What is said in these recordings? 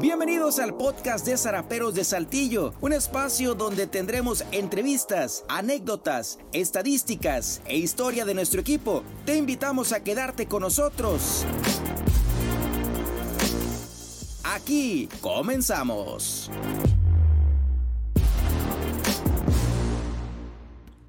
Bienvenidos al podcast de Zaraperos de Saltillo, un espacio donde tendremos entrevistas, anécdotas, estadísticas e historia de nuestro equipo. Te invitamos a quedarte con nosotros. Aquí comenzamos.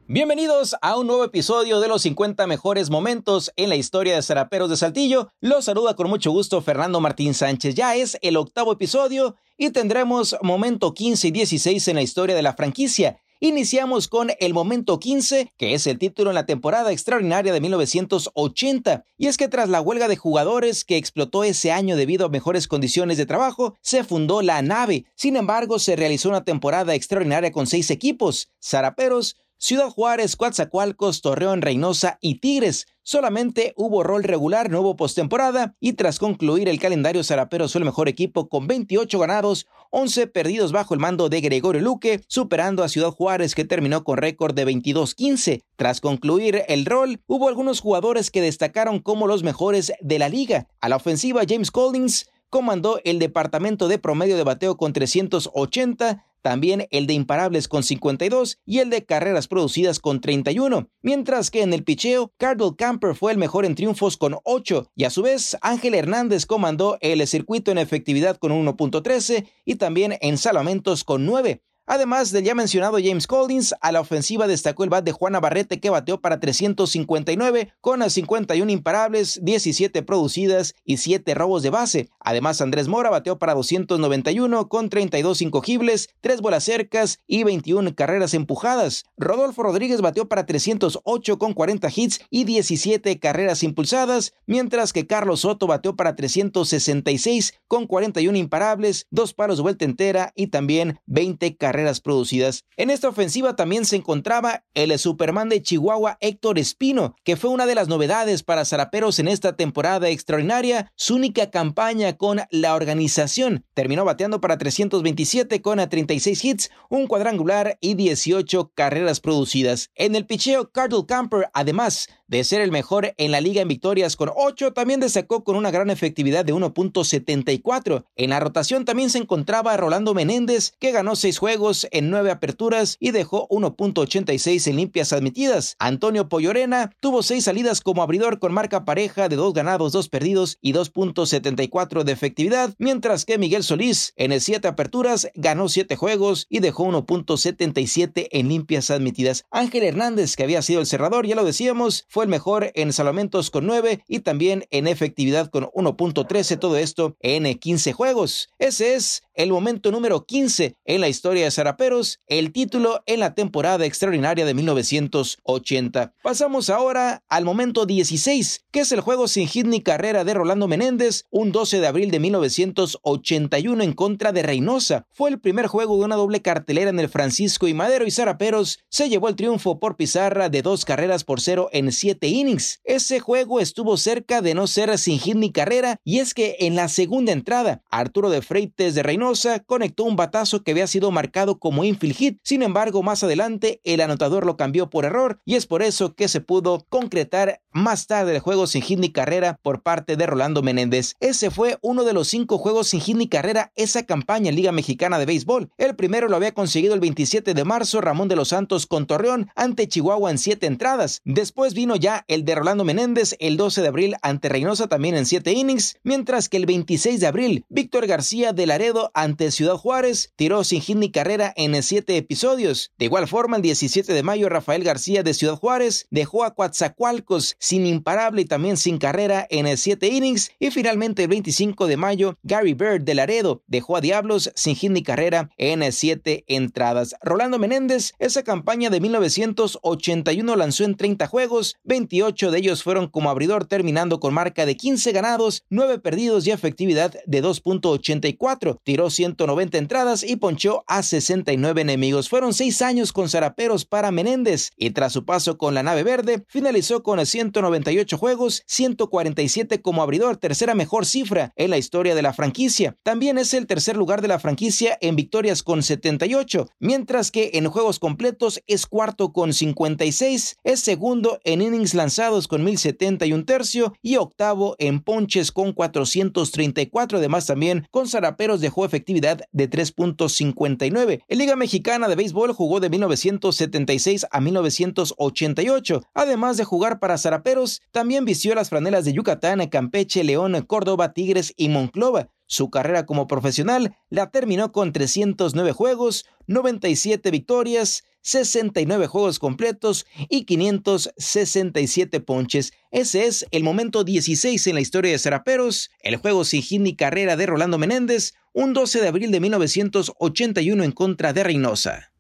Bienvenidos a un nuevo episodio de los 50 mejores momentos en la historia de Zaraperos de Saltillo. Los saluda con mucho gusto Fernando Martín Sánchez. Ya es el octavo episodio y tendremos momento 15 y 16 en la historia de la franquicia. Iniciamos con el momento 15, que es el título en la temporada extraordinaria de 1980. Y es que tras la huelga de jugadores que explotó ese año debido a mejores condiciones de trabajo, se fundó la nave. Sin embargo, se realizó una temporada extraordinaria con seis equipos. Zaraperos Ciudad Juárez, Coatzacoalcos, Torreón, Reynosa y Tigres. Solamente hubo rol regular, no hubo postemporada y tras concluir el calendario Zaraperos fue el mejor equipo con 28 ganados, 11 perdidos bajo el mando de Gregorio Luque, superando a Ciudad Juárez que terminó con récord de 22-15. Tras concluir el rol, hubo algunos jugadores que destacaron como los mejores de la liga. A la ofensiva James Collins comandó el departamento de promedio de bateo con 380, también el de imparables con 52 y el de carreras producidas con 31, mientras que en el picheo, Cardinal Camper fue el mejor en triunfos con 8 y a su vez Ángel Hernández comandó el circuito en efectividad con 1.13 y también en salamentos con 9. Además del ya mencionado James Collins, a la ofensiva destacó el bat de Juana Barrete que bateó para 359 con 51 imparables, 17 producidas y 7 robos de base. Además Andrés Mora bateó para 291 con 32 incogibles, 3 bolas cercas y 21 carreras empujadas. Rodolfo Rodríguez bateó para 308 con 40 hits y 17 carreras impulsadas, mientras que Carlos Soto bateó para 366 con 41 imparables, 2 palos de vuelta entera y también 20 carreras producidas. En esta ofensiva también se encontraba el Superman de Chihuahua Héctor Espino, que fue una de las novedades para Zaraperos en esta temporada extraordinaria, su única campaña con la organización. Terminó bateando para 327 con a 36 hits, un cuadrangular y 18 carreras producidas. En el picheo, Cardinal Camper, además de ser el mejor en la liga en victorias con 8, también destacó con una gran efectividad de 1.74. En la rotación también se encontraba Rolando Menéndez, que ganó 6 juegos en 9 aperturas y dejó 1.86 en limpias admitidas. Antonio Pollorena tuvo 6 salidas como abridor con marca pareja de 2 ganados, 2 perdidos y 2.74 de efectividad, mientras que Miguel Solís en 7 aperturas ganó 7 juegos y dejó 1.77 en limpias admitidas. Ángel Hernández, que había sido el cerrador, ya lo decíamos, fue el mejor en salamentos con 9 y también en efectividad con 1.13, todo esto en 15 juegos. Ese es el momento número 15 en la historia de Zaraperos, el título en la temporada extraordinaria de 1980. Pasamos ahora al momento 16, que es el juego sin hit ni carrera de Rolando Menéndez, un 12 de abril de 1981 en contra de Reynosa. Fue el primer juego de una doble cartelera en el Francisco y Madero y Zaraperos se llevó el triunfo por pizarra de dos carreras por cero en innings. Ese juego estuvo cerca de no ser sin hit ni carrera y es que en la segunda entrada, Arturo de Freites de Reynosa conectó un batazo que había sido marcado como infield hit. Sin embargo, más adelante el anotador lo cambió por error y es por eso que se pudo concretar más tarde el juego sin hit ni carrera por parte de Rolando Menéndez. Ese fue uno de los cinco juegos sin hit ni carrera esa campaña en Liga Mexicana de Béisbol. El primero lo había conseguido el 27 de marzo Ramón de los Santos con Torreón ante Chihuahua en siete entradas. Después vino ya el de Rolando Menéndez el 12 de abril ante Reynosa también en 7 innings, mientras que el 26 de abril Víctor García de Laredo ante Ciudad Juárez tiró sin hit ni carrera en 7 episodios. De igual forma, el 17 de mayo Rafael García de Ciudad Juárez dejó a Coatzacoalcos sin imparable y también sin carrera en 7 innings y finalmente el 25 de mayo Gary Bird de Laredo dejó a Diablos sin hit ni carrera en 7 entradas. Rolando Menéndez, esa campaña de 1981 lanzó en 30 juegos, 28 de ellos fueron como abridor, terminando con marca de 15 ganados, 9 perdidos y efectividad de 2.84. Tiró 190 entradas y ponchó a 69 enemigos. Fueron 6 años con zaraperos para Menéndez y tras su paso con la nave verde, finalizó con 198 juegos, 147 como abridor, tercera mejor cifra en la historia de la franquicia. También es el tercer lugar de la franquicia en victorias con 78, mientras que en juegos completos es cuarto con 56, es segundo en innings lanzados con 1070 y un tercio y octavo en ponches con 434. Además también con zaraperos dejó efectividad de 3.59. En Liga Mexicana de Béisbol jugó de 1976 a 1988. Además de jugar para zaraperos, también vistió las franelas de Yucatán, Campeche, León, Córdoba, Tigres y Monclova. Su carrera como profesional la terminó con 309 juegos, 97 victorias, 69 juegos completos y 567 ponches. Ese es el momento 16 en la historia de Seraperos, el juego sin hit ni carrera de Rolando Menéndez, un 12 de abril de 1981 en contra de Reynosa.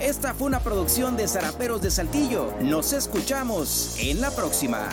Esta fue una producción de Zaraperos de Saltillo. Nos escuchamos en la próxima.